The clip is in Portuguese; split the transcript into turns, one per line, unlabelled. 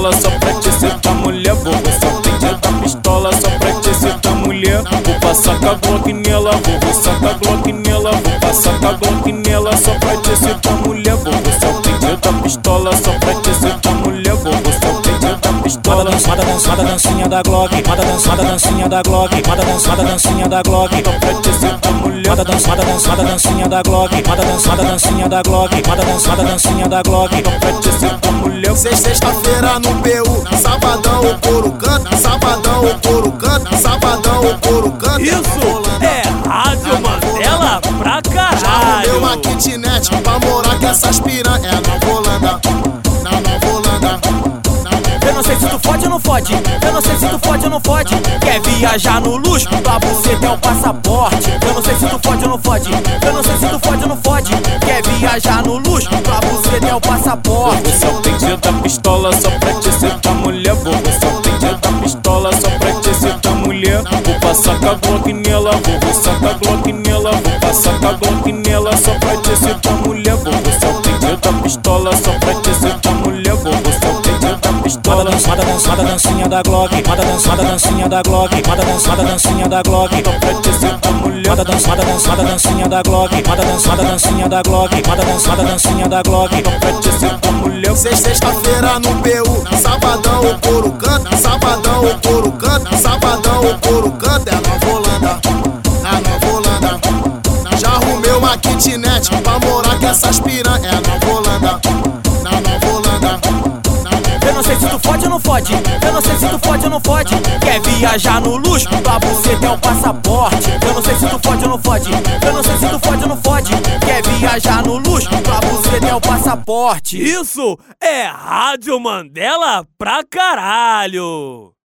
pistola só pra te excitar mulher. Vou passar de dia da pistola só pra te excitar mulher. Vou passar com a Glock nela, vou passar com a Glock nela Vou passar com a Glock nela só pra te excitar mulher. Vou passar de dia da pistola
só dançada, dançada, dancinha da Glock. Manda dançada, dancinha da Glock. Manda dançada, dancinha da Glock. Manda dançada, dançada, dancinha da Glock. Manda dançada, dancinha da Glock. Manda dançada, dancinha da Glock.
Sexta-feira no PU, sabadão o couro canta, sabadão o couro canta, sabadão o couro canta.
Isso é Rádio Mandela pra
Já arrumei uma
caralho.
kitnet pra morar com essas piranha.
Fode ou não fode. Eu não sei se tu fode ou não fode. Quer viajar no luxo? Pra você ter o passaporte. Eu não sei se tu fode ou não fode. Eu não sei se tu fode ou não fode. Quer viajar no luxo? Pra você ter o passaporte.
Só pedir da pistola só pra te ser tua mulher, vou, só pedir da pistola só pra te ser tua mulher. Vou passar com a Glock nela, vou, vou sacar Glock nela, vou passar com a Glock nela só pra te ser tua mulher, vou, só pedir da pistola só pra te ser da
Manda
pistola.
dançada, dançada, dancinha da Glock. Manda dançada, dancinha da Glock. Manda dançada, dancinha da Glock. Manda dançada, dançada, dancinha da Glock. Manda dançada, dancinha da Glock. Manda dançada, dancinha da Glock.
Sexta-feira no PU, sabadão o couro canta, sabadão o couro canta, sabadão o couro canta. É Nova Holanda, na Nova Holanda. Já arrumei uma kitnet pra morar com essas piranha. É Nova Holanda,
sei se tu fode ou não fode. Eu não sei se tu fode ou não fode. Quer viajar no luxo? Pra você ter o passaporte. Eu não sei se tu fode ou não fode. Eu não sei se tu fode ou não fode. Quer viajar no luxo? Pra você ter o passaporte. Isso é Rádio Mandela pra caralho.